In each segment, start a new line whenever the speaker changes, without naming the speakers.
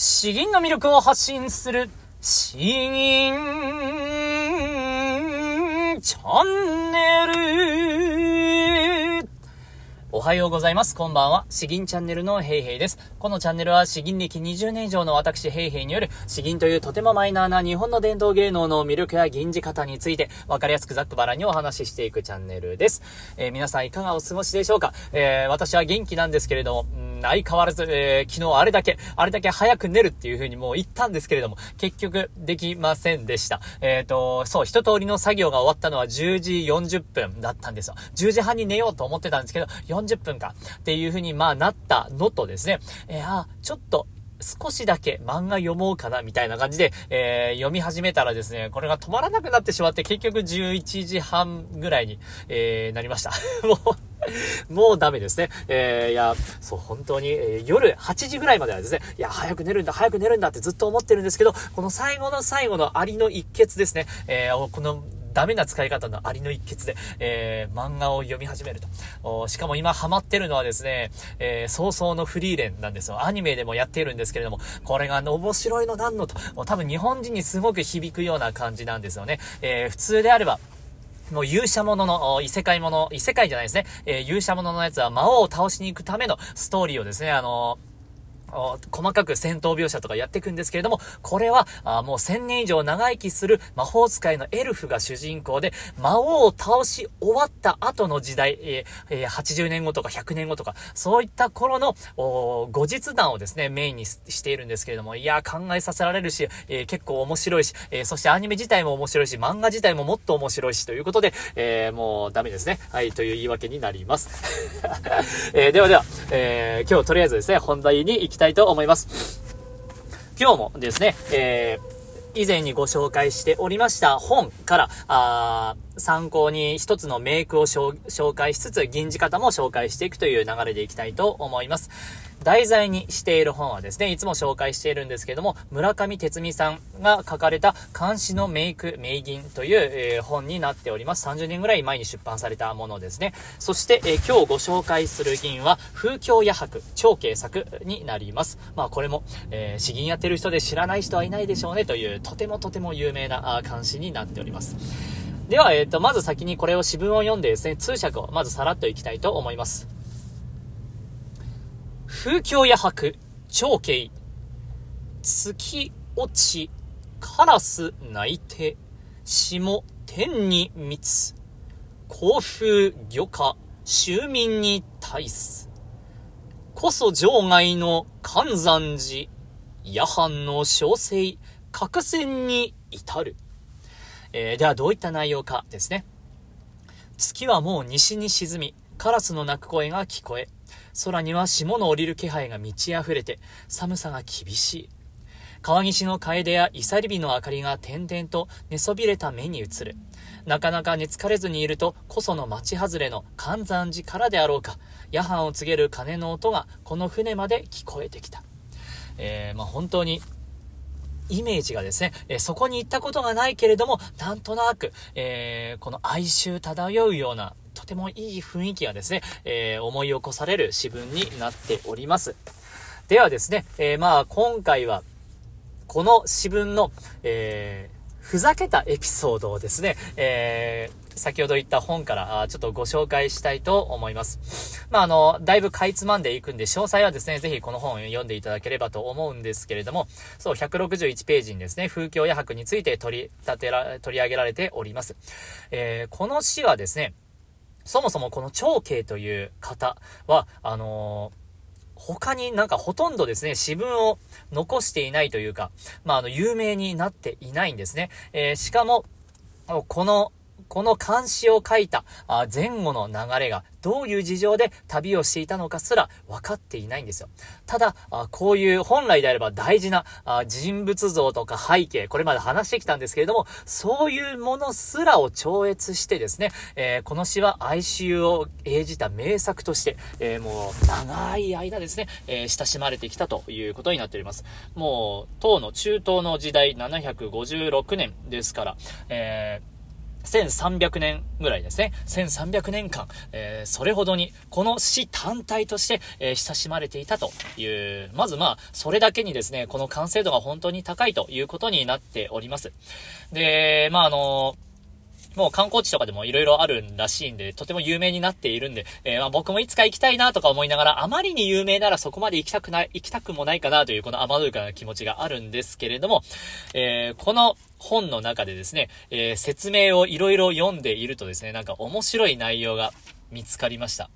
詩吟の魅力を発信する、詩吟チャンネル。おはようございます。こんばんは。詩吟チャンネルのヘイヘイです。このチャンネルは詩吟歴20年以上の私ヘイヘイによる詩吟というとてもマイナーな日本の伝統芸能の魅力や吟じ方について分かりやすくざっくばらにお話ししていくチャンネルです。えー、皆さんいかがお過ごしでしょうか？えー、私は元気なんですけれども、相変わらず、えー、昨日あれだけ、あれだけ早く寝るっていう風にもう言ったんですけれども、結局できませんでした。えっ、ー、と、そう、一通りの作業が終わったのは10時40分だったんですよ。10時半に寝ようと思ってたんですけど、40分かっていう風にまあなったのとですね、えー、あ、ちょっと少しだけ漫画読もうかな、みたいな感じで、えー、読み始めたらですね、これが止まらなくなってしまって、結局11時半ぐらいに、えー、なりました。もうもうダメですね。えー、いや、そう、本当に、え、夜8時ぐらいまではですね、いや、早く寝るんだ、早く寝るんだってずっと思ってるんですけど、この最後の最後のアリの一決ですね、え、このダメな使い方のありの一決で、えー、漫画を読み始めると。しかも今ハマってるのはですね、えー、早々のフリーレンなんですよ。アニメでもやっているんですけれども、これが面白いのなんのと、多分日本人にすごく響くような感じなんですよね。えー、普通であれば、もう勇者者の、異世界者、異世界じゃないですね。えー、勇者者のやつは魔王を倒しに行くためのストーリーをですね、あのー細かく戦闘描写とかやっていくんですけれども、これは、あもう1000年以上長生きする魔法使いのエルフが主人公で、魔王を倒し終わった後の時代、えー、80年後とか100年後とか、そういった頃の、後日談をですね、メインにしているんですけれども、いや、考えさせられるし、えー、結構面白いし、えー、そしてアニメ自体も面白いし、漫画自体ももっと面白いし、ということで、えもうダメですね。はい、という言い訳になります。えではでは、え今日とりあえずですね、本題に行ききたいと思います。今日もですね、えー、以前にご紹介しておりました本から、あ参考に一つのメイクを紹介しつつ、銀字方も紹介していくという流れでいきたいと思います。題材にしている本はですね、いつも紹介しているんですけども、村上哲美さんが書かれた監視のメイク、名銀という、えー、本になっております。30年ぐらい前に出版されたものですね。そして、えー、今日ご紹介する銀は、風京夜白、超傑作になります。まあこれも、えー、詩吟やってる人で知らない人はいないでしょうねという、とてもとても有名な監視になっております。では、えっ、ー、と、まず先にこれを詩文を読んでですね、通訳をまずさらっといきたいと思います。風京夜白、長慶。月落ち、カラス鳴いて、霜天に密。甲風魚化、州民に対す。こそ場外の関山寺、夜半の小生、角線に至る。えー、ではどういった内容かですね。月はもう西に沈み、カラスの鳴く声が聞こえ、空には霜の降りる気配が満ち溢れて、寒さが厳しい。川岸の楓やイサリビの明かりが点々と寝そびれた目に映る。なかなか寝つかれずにいると、こその町外れの関山寺からであろうか、夜半を告げる鐘の音がこの船まで聞こえてきた。えー、まあ、本当にイメージがですね、えそこに行ったことがないけれども、なんとなく、えー、この哀愁漂うような、とてもいい雰囲気がですね、えー、思い起こされる詩文になっております。ではですね、えー、まあ、今回は、この詩文の、えふざけたエピソードをですね、えー、先ほど言った本からちょっとご紹介したいと思います。まあ、あの、だいぶかいつまんでいくんで、詳細はですね、ぜひこの本を読んでいただければと思うんですけれども、そう、161ページにですね、風景や白について取り立てら、取り上げられております。えー、この詩はですね、そもそもこの長慶という方は、あのー他になんかほとんどですね、私文を残していないというか、まあ、あの、有名になっていないんですね。えー、しかも、このこの漢詩を書いた前後の流れがどういう事情で旅をしていたのかすら分かっていないんですよ。ただ、こういう本来であれば大事な人物像とか背景、これまで話してきたんですけれども、そういうものすらを超越してですね、え、この詩は哀愁を映じた名作として、え、もう長い間ですね、え、親しまれてきたということになっております。もう、唐の中東の時代756年ですから、えー1300年ぐらいですね。1300年間、えー、それほどに、この死単体として、えー、親しまれていたという、まずまあ、それだけにですね、この完成度が本当に高いということになっております。で、まああのーもう観光地とかでも色々あるらしいんで、とても有名になっているんで、えー、まあ僕もいつか行きたいなとか思いながら、あまりに有名ならそこまで行きたくない、行きたくもないかなというこの甘どいかな気持ちがあるんですけれども、えー、この本の中でですね、えー、説明を色々読んでいるとですね、なんか面白い内容が見つかりました。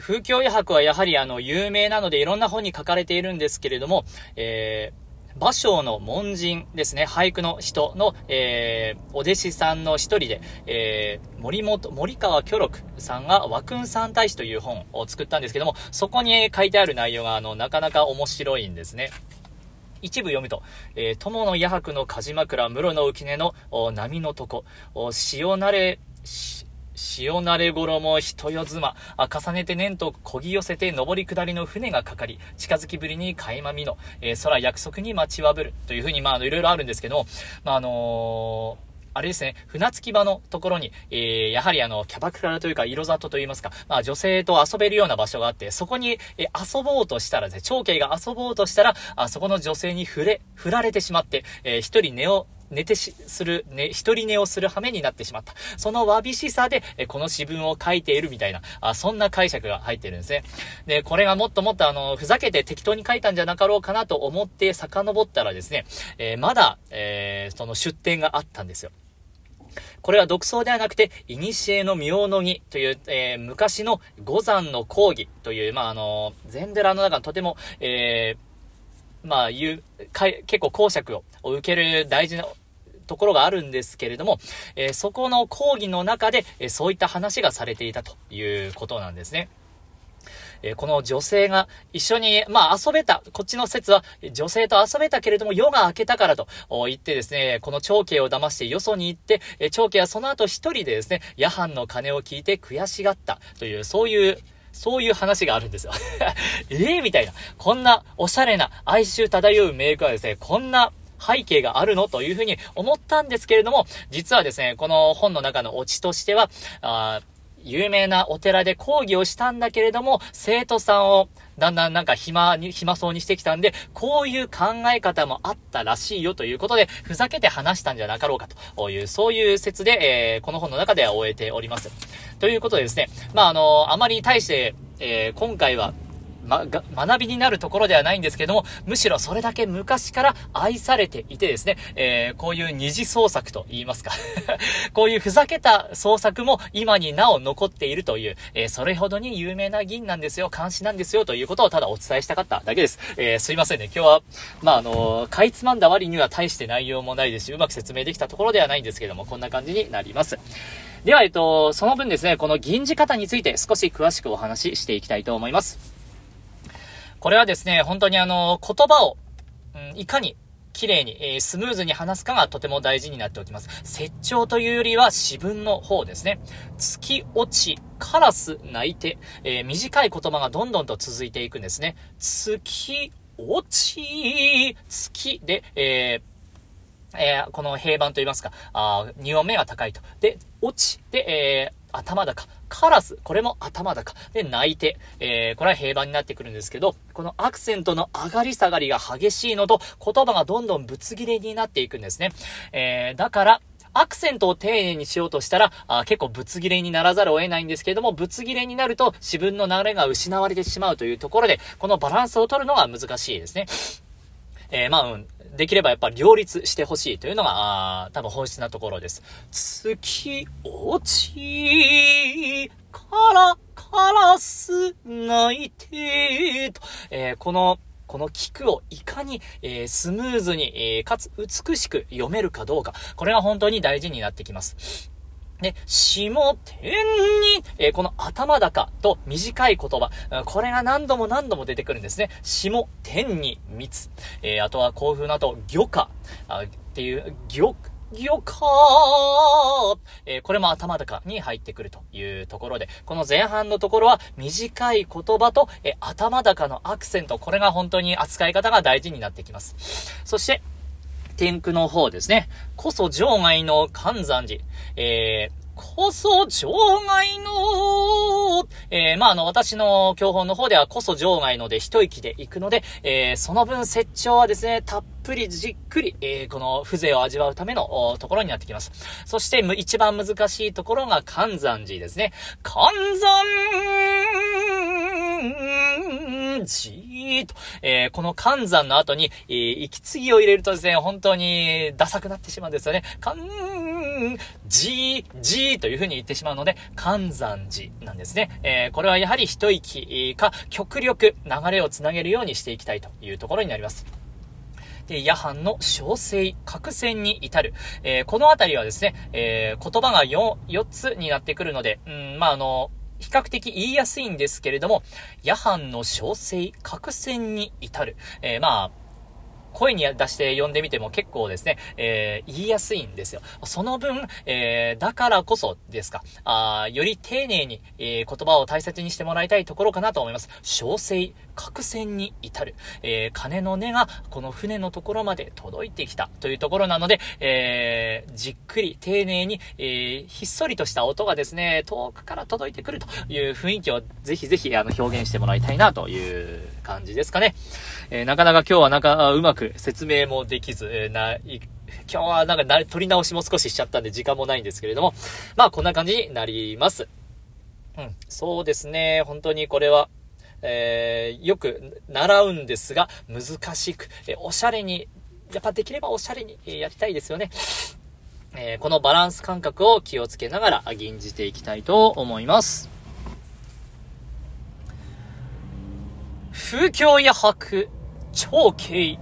風景余白はやはりあの、有名なのでいろんな本に書かれているんですけれども、えー、芭蕉の門人ですね、俳句の人の、えー、お弟子さんの一人で、えー、森本、森川巨六さんが和訓三大使という本を作ったんですけども、そこに書いてある内容が、あの、なかなか面白いんですね。一部読むと、えー、友の八白の梶枕、室の浮根の波の床、潮なれ、潮慣れ衣人よ妻、あ重ねて念とこぎ寄せて上り下りの船がかかり、近づきぶりに垣間見の、えー、空約束に待ちわぶる、というふうに、まあ、いろいろあるんですけど、まあ、あのーあれですね、船着き場のところに、えー、やはりあの、キャバクラというか、色里といいますか、まあ、女性と遊べるような場所があって、そこに、え、遊ぼうとしたらですね、長兄が遊ぼうとしたら、あそこの女性に触れ、振られてしまって、えー、一人寝を寝てし、する、ね、一人寝をする羽目になってしまった。そのわびしさで、えこの詩文を書いているみたいな、あそんな解釈が入ってるんですね。で、これがもっともっとあの、ふざけて適当に書いたんじゃなかろうかなと思って遡ったらですね、えー、まだ、えー、その出典があったんですよ。これは独創ではなくて、古の妙の儀という、えー、昔の五山の講義という、まあ、あの、禅寺の中のとても、えー、まあ、言う、か結構公爵を受ける大事なところがあるんですけれども、えー、そこの講義の中で、え、そういった話がされていたということなんですね。えー、この女性が一緒に、まあ遊べた、こっちの説は、女性と遊べたけれども夜が明けたからと言ってですね、この長兄を騙してよそに行って、え長兄はその後一人でですね、夜半の鐘を聞いて悔しがったという、そういうそういう話があるんですよ ええみたいな。こんなおしゃれな哀愁漂うメイクはですね、こんな背景があるの？というふうに思ったんですけれども、実はですね、この本の中のオチとしては、あ有名なお寺で講義をしたんだけれども、生徒さんをだんだんなんか暇に、暇そうにしてきたんで、こういう考え方もあったらしいよということで、ふざけて話したんじゃなかろうかという、そういう説で、えー、この本の中では終えております。ということでですね、まあ、あの、あまり対して、えー、今回は、ま、が、学びになるところではないんですけども、むしろそれだけ昔から愛されていてですね、えー、こういう二次創作と言いますか こういうふざけた創作も今になお残っているという、えー、それほどに有名な銀なんですよ、監視なんですよ、ということをただお伝えしたかっただけです。えー、すいませんね、今日は、まあ、あのかいつまんだ割には大して内容もないですし、うまく説明できたところではないんですけども、こんな感じになります。では、えっと、その分ですね、この銀字方について少し詳しくお話ししていきたいと思います。これはですね、本当にあの、言葉を、うん、いかに綺麗に、えー、スムーズに話すかがとても大事になっておきます。説調というよりは詩文の方ですね。月落ち、カラス鳴いて、えー、短い言葉がどんどんと続いていくんですね。月落ち、月で、えーえー、この平板と言いますか、あ2音目が高いと。で、落ち、で、えー、頭高。カラス、これも頭高。で、泣いて、えー、これは平板になってくるんですけど、このアクセントの上がり下がりが激しいのと、言葉がどんどんぶつ切れになっていくんですね。えー、だから、アクセントを丁寧にしようとしたら、あ結構ぶつ切れにならざるを得ないんですけれども、ぶつ切れになると、自分の流れが失われてしまうというところで、このバランスを取るのが難しいですね。えー、まあ、うん。できればやっぱ両立してほしいというのが、あ多分本質なところです。月落ちから、カラス泣いて、と、えー、この、この菊をいかに、えー、スムーズに、えー、かつ美しく読めるかどうか。これが本当に大事になってきます。で、下天に、えー、この頭高と短い言葉、これが何度も何度も出てくるんですね。下天に密。えー、あとは興奮の後、魚化っていう、魚、魚かえー、これも頭高に入ってくるというところで、この前半のところは短い言葉と、えー、頭高のアクセント、これが本当に扱い方が大事になってきます。そして、天空の方ですね。こそ場外の関山寺。えー、こそ場外の、えー、まあ、あの、私の教本の方ではこそ場外ので一息で行くので、えー、その分、説長はですね、たっぷりじっくり、えー、この風情を味わうためのところになってきます。そして、一番難しいところが関山寺ですね。関山寺と、えー、この関山の後に、えー、息継ぎを入れるとですね、本当にダサくなってしまうんですよね。関じー、じーという風に言ってしまうので、寒山寺なんですね。えー、これはやはり一息か、極力流れをつなげるようにしていきたいというところになります。で、夜半の小生、角線に至る。えー、このあたりはですね、えー、言葉が 4, 4つになってくるので、うん、まあ、あの、比較的言いやすいんですけれども、夜半の小生、角線に至る。えー、まあ、声に出して読んでみても結構ですね、えー、言いやすいんですよ。その分、えー、だからこそですか、あより丁寧に、えー、言葉を大切にしてもらいたいところかなと思います。小生、角線に至る、えー、金の根がこの船のところまで届いてきたというところなので、えー、じっくり丁寧に、えー、ひっそりとした音がですね、遠くから届いてくるという雰囲気をぜひぜひあの表現してもらいたいなという感じですかね。え、なかなか今日はなんかうまく説明もできず、えー、な、今日はなんかな、取り直しも少ししちゃったんで時間もないんですけれども、まあこんな感じになります。うん、そうですね。本当にこれは、えー、よく習うんですが、難しく、えー、おしゃれに、やっぱできればおしゃれに、えー、やりたいですよね。えー、このバランス感覚を気をつけながら吟じていきたいと思います。風教や白、長慶。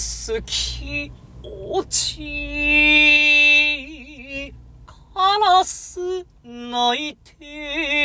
月落ち、カラス泣いて、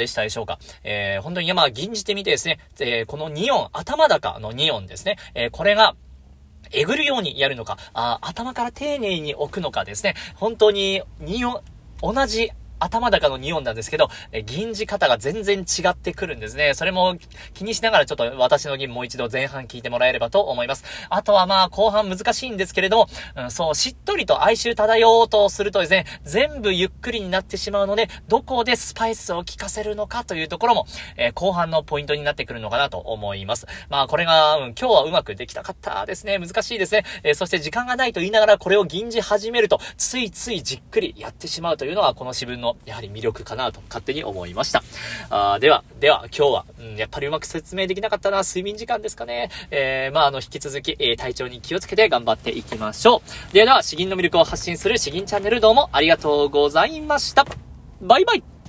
でしたでしょうか。えー、本当に、まあ、吟じてみてですね、えー、この2音、頭高の2音ですね、えー、これが、えぐるようにやるのか、あ頭から丁寧に置くのかですね、本当に2音、同じ頭高の2音なんですけど、え銀じ方が全然違ってくるんですね。それも気にしながらちょっと私の銀もう一度前半聞いてもらえればと思います。あとはまあ後半難しいんですけれども、うん、そう、しっとりと哀愁漂おうとするとですね、全部ゆっくりになってしまうので、どこでスパイスを効かせるのかというところも、えー、後半のポイントになってくるのかなと思います。まあこれが、うん、今日はうまくできたかったですね。難しいですね。えー、そして時間がないと言いながらこれを吟じ始めると、ついついじっくりやってしまうというのがこの詩文のやはり魅力かなと勝手に思いました。あでは、では今日は、うん、やっぱりうまく説明できなかったな、睡眠時間ですかね。えー、まああの、引き続き、えー、体調に気をつけて頑張っていきましょう。ではでは、詩吟の魅力を発信する詩吟チャンネルどうもありがとうございました。バイバイ